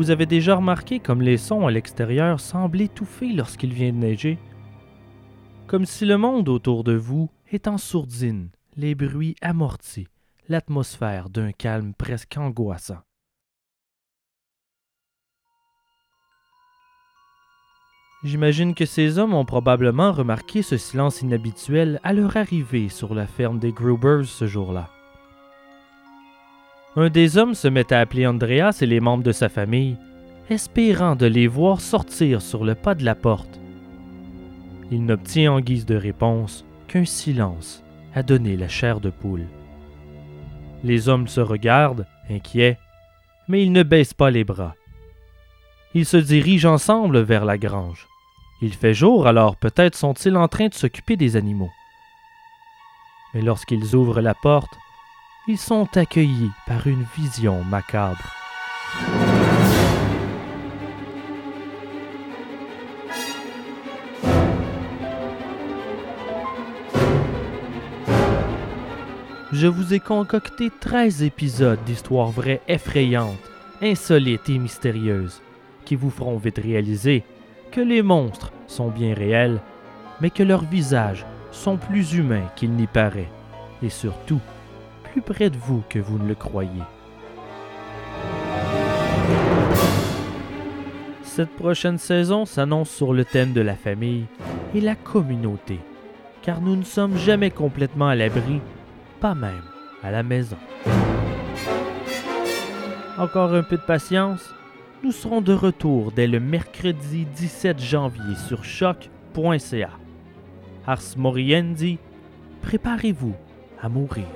vous avez déjà remarqué comme les sons à l'extérieur semblent étouffés lorsqu'il vient de neiger? Comme si le monde autour de vous est en sourdine, les bruits amortis, l'atmosphère d'un calme presque angoissant. J'imagine que ces hommes ont probablement remarqué ce silence inhabituel à leur arrivée sur la ferme des Grubers ce jour-là. Un des hommes se met à appeler Andreas et les membres de sa famille, espérant de les voir sortir sur le pas de la porte. Il n'obtient en guise de réponse qu'un silence à donner la chair de poule. Les hommes se regardent, inquiets, mais ils ne baissent pas les bras. Ils se dirigent ensemble vers la grange. Il fait jour, alors peut-être sont-ils en train de s'occuper des animaux. Mais lorsqu'ils ouvrent la porte, ils sont accueillis par une vision macabre. Je vous ai concocté 13 épisodes d'histoires vraies effrayantes, insolites et mystérieuses, qui vous feront vite réaliser que les monstres sont bien réels, mais que leurs visages sont plus humains qu'il n'y paraît, et surtout plus près de vous que vous ne le croyez. Cette prochaine saison s'annonce sur le thème de la famille et la communauté, car nous ne sommes jamais complètement à l'abri, pas même à la maison. Encore un peu de patience, nous serons de retour dès le mercredi 17 janvier sur choc.ca. Ars Moriendi, préparez-vous à mourir.